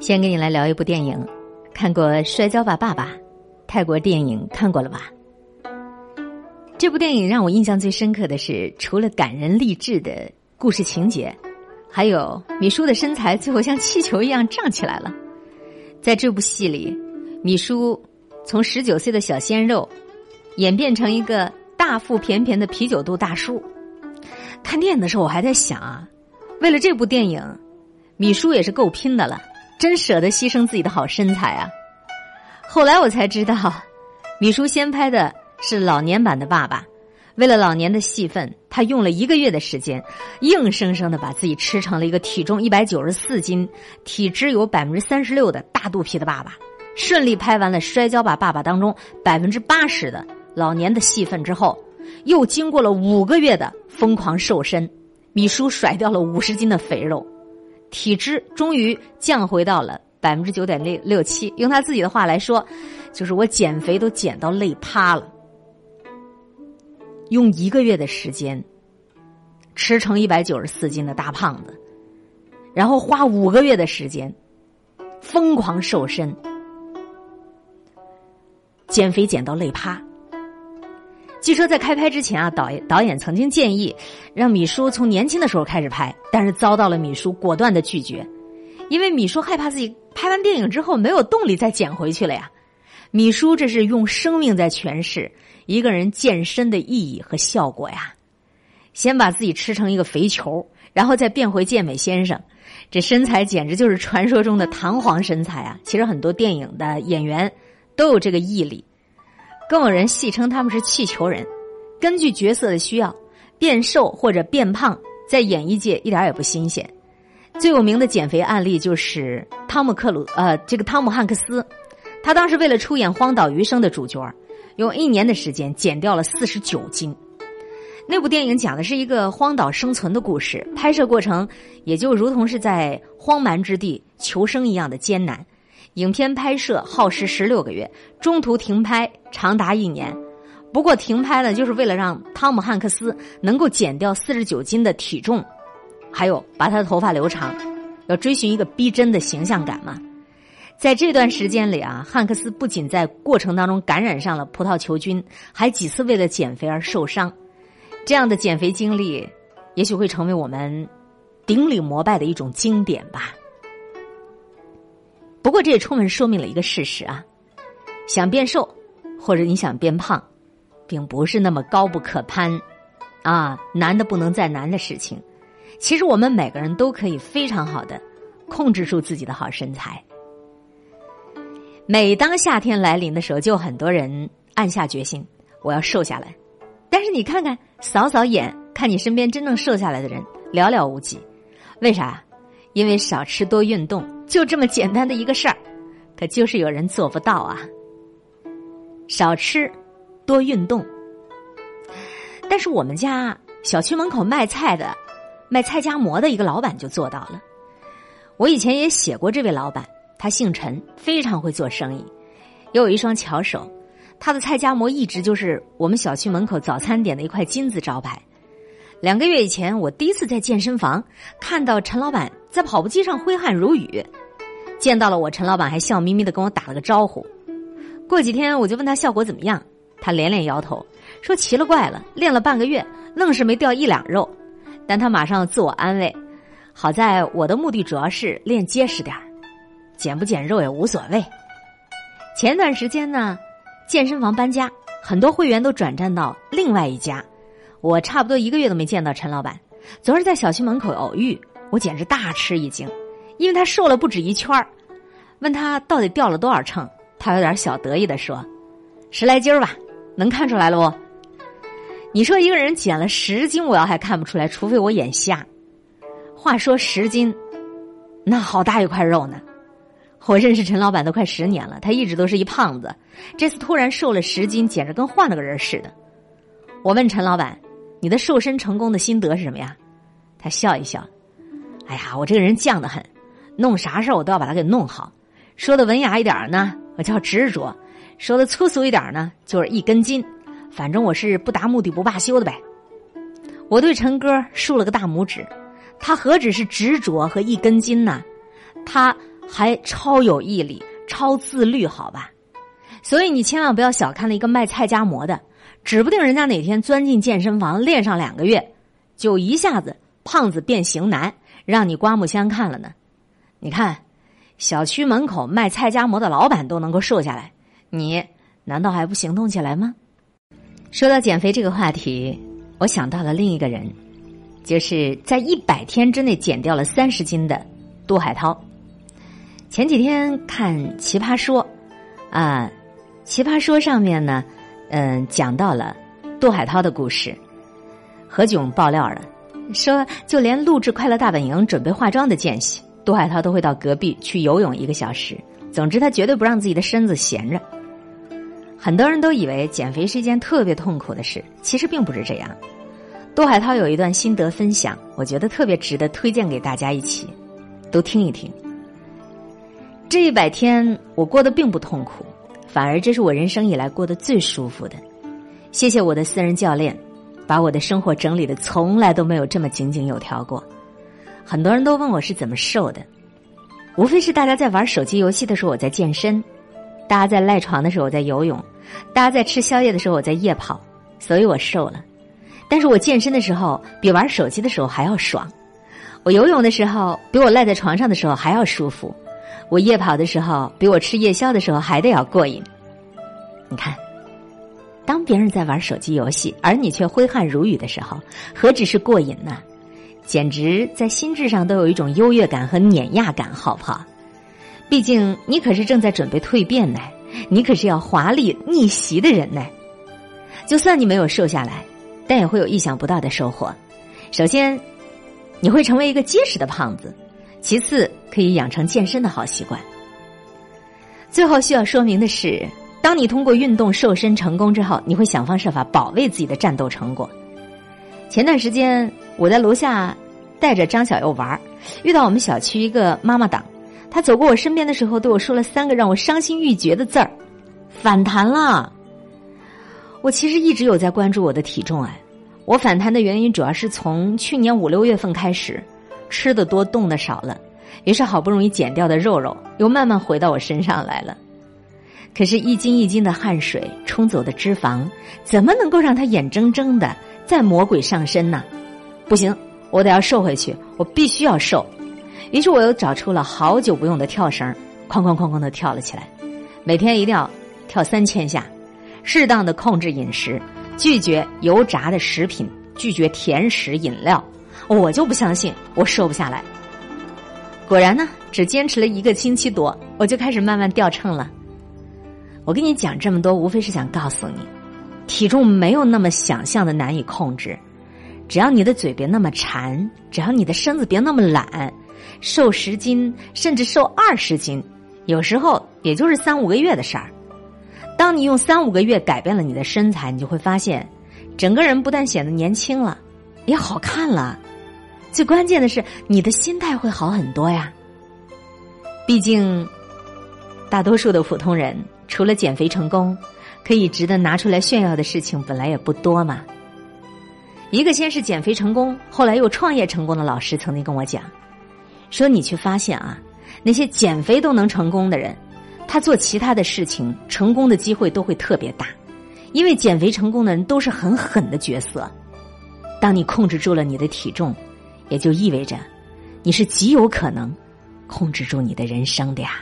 先跟你来聊一部电影，看过《摔跤吧，爸爸》，泰国电影看过了吧？这部电影让我印象最深刻的是，除了感人励志的故事情节，还有米叔的身材最后像气球一样胀起来了。在这部戏里，米叔从十九岁的小鲜肉演变成一个大腹便便的啤酒肚大叔。看电影的时候，我还在想啊，为了这部电影，米叔也是够拼的了。真舍得牺牲自己的好身材啊！后来我才知道，米叔先拍的是老年版的爸爸，为了老年的戏份，他用了一个月的时间，硬生生的把自己吃成了一个体重一百九十四斤、体脂有百分之三十六的大肚皮的爸爸。顺利拍完了《摔跤吧，爸爸》当中百分之八十的老年的戏份之后，又经过了五个月的疯狂瘦身，米叔甩掉了五十斤的肥肉。体脂终于降回到了百分之九点六六七，用他自己的话来说，就是我减肥都减到累趴了。用一个月的时间吃成一百九十四斤的大胖子，然后花五个月的时间疯狂瘦身，减肥减到累趴。据说在开拍之前啊，导演导演曾经建议让米叔从年轻的时候开始拍，但是遭到了米叔果断的拒绝，因为米叔害怕自己拍完电影之后没有动力再减回去了呀。米叔这是用生命在诠释一个人健身的意义和效果呀。先把自己吃成一个肥球，然后再变回健美先生，这身材简直就是传说中的弹簧身材啊！其实很多电影的演员都有这个毅力。更有人戏称他们是气球人，根据角色的需要变瘦或者变胖，在演艺界一点也不新鲜。最有名的减肥案例就是汤姆克鲁呃，这个汤姆汉克斯，他当时为了出演《荒岛余生》的主角，用一年的时间减掉了四十九斤。那部电影讲的是一个荒岛生存的故事，拍摄过程也就如同是在荒蛮之地求生一样的艰难。影片拍摄耗时十六个月，中途停拍长达一年。不过停拍呢，就是为了让汤姆汉克斯能够减掉四十九斤的体重，还有把他的头发留长，要追寻一个逼真的形象感嘛。在这段时间里啊，汉克斯不仅在过程当中感染上了葡萄球菌，还几次为了减肥而受伤。这样的减肥经历，也许会成为我们顶礼膜拜的一种经典吧。不过这也充分说明了一个事实啊，想变瘦或者你想变胖，并不是那么高不可攀，啊难的不能再难的事情。其实我们每个人都可以非常好的控制住自己的好身材。每当夏天来临的时候，就很多人暗下决心，我要瘦下来。但是你看看，扫扫眼，看你身边真正瘦下来的人寥寥无几。为啥？因为少吃多运动。就这么简单的一个事儿，可就是有人做不到啊。少吃，多运动。但是我们家小区门口卖菜的、卖菜夹馍的一个老板就做到了。我以前也写过这位老板，他姓陈，非常会做生意，也有一双巧手。他的菜夹馍一直就是我们小区门口早餐点的一块金字招牌。两个月以前，我第一次在健身房看到陈老板在跑步机上挥汗如雨，见到了我，陈老板还笑眯眯的跟我打了个招呼。过几天我就问他效果怎么样，他连连摇头，说奇了怪了，练了半个月，愣是没掉一两肉。但他马上自我安慰，好在我的目的主要是练结实点减不减肉也无所谓。前段时间呢，健身房搬家，很多会员都转战到另外一家。我差不多一个月都没见到陈老板，昨儿在小区门口偶遇，我简直大吃一惊，因为他瘦了不止一圈儿。问他到底掉了多少秤，他有点小得意的说：“十来斤吧，能看出来了不？”你说一个人减了十斤，我要还看不出来，除非我眼瞎。话说十斤，那好大一块肉呢。我认识陈老板都快十年了，他一直都是一胖子，这次突然瘦了十斤，简直跟换了个人似的。我问陈老板。你的瘦身成功的心得是什么呀？他笑一笑，哎呀，我这个人犟得很，弄啥事儿我都要把它给弄好。说的文雅一点呢，我叫执着；说的粗俗一点呢，就是一根筋。反正我是不达目的不罢休的呗。我对陈哥竖了个大拇指，他何止是执着和一根筋呢？他还超有毅力、超自律，好吧？所以你千万不要小看了一个卖菜夹馍的，指不定人家哪天钻进健身房练上两个月，就一下子胖子变型男，让你刮目相看了呢。你看，小区门口卖菜夹馍的老板都能够瘦下来，你难道还不行动起来吗？说到减肥这个话题，我想到了另一个人，就是在一百天之内减掉了三十斤的杜海涛。前几天看《奇葩说》，啊，《奇葩说》上面呢，嗯，讲到了杜海涛的故事。何炅爆料了，说就连录制《快乐大本营》准备化妆的间隙，杜海涛都会到隔壁去游泳一个小时。总之，他绝对不让自己的身子闲着。很多人都以为减肥是一件特别痛苦的事，其实并不是这样。杜海涛有一段心得分享，我觉得特别值得推荐给大家一起都听一听。这一百天我过得并不痛苦，反而这是我人生以来过得最舒服的。谢谢我的私人教练，把我的生活整理的从来都没有这么井井有条过。很多人都问我是怎么瘦的，无非是大家在玩手机游戏的时候我在健身，大家在赖床的时候我在游泳，大家在吃宵夜的时候我在夜跑，所以我瘦了。但是我健身的时候比玩手机的时候还要爽，我游泳的时候比我赖在床上的时候还要舒服。我夜跑的时候，比我吃夜宵的时候还得要过瘾。你看，当别人在玩手机游戏，而你却挥汗如雨的时候，何止是过瘾呢？简直在心智上都有一种优越感和碾压感，好不好？毕竟你可是正在准备蜕变呢，你可是要华丽逆袭的人呢。就算你没有瘦下来，但也会有意想不到的收获。首先，你会成为一个结实的胖子。其次，可以养成健身的好习惯。最后需要说明的是，当你通过运动瘦身成功之后，你会想方设法保卫自己的战斗成果。前段时间，我在楼下带着张小佑玩，遇到我们小区一个妈妈党，她走过我身边的时候，对我说了三个让我伤心欲绝的字儿：“反弹了。”我其实一直有在关注我的体重，哎，我反弹的原因主要是从去年五六月份开始。吃的多，动的少了，于是好不容易减掉的肉肉又慢慢回到我身上来了。可是，一斤一斤的汗水冲走的脂肪，怎么能够让他眼睁睁的在魔鬼上身呢？不行，我得要瘦回去，我必须要瘦。于是，我又找出了好久不用的跳绳，哐哐哐哐的跳了起来。每天一定要跳三千下，适当的控制饮食，拒绝油炸的食品，拒绝甜食饮料。我就不相信我瘦不下来。果然呢，只坚持了一个星期多，我就开始慢慢掉秤了。我跟你讲这么多，无非是想告诉你，体重没有那么想象的难以控制。只要你的嘴别那么馋，只要你的身子别那么懒，瘦十斤甚至瘦二十斤，有时候也就是三五个月的事儿。当你用三五个月改变了你的身材，你就会发现，整个人不但显得年轻了，也好看了。最关键的是，你的心态会好很多呀。毕竟，大多数的普通人除了减肥成功，可以值得拿出来炫耀的事情本来也不多嘛。一个先是减肥成功，后来又创业成功的老师曾经跟我讲，说你去发现啊，那些减肥都能成功的人，他做其他的事情成功的机会都会特别大，因为减肥成功的人都是很狠的角色。当你控制住了你的体重。也就意味着，你是极有可能控制住你的人生的呀。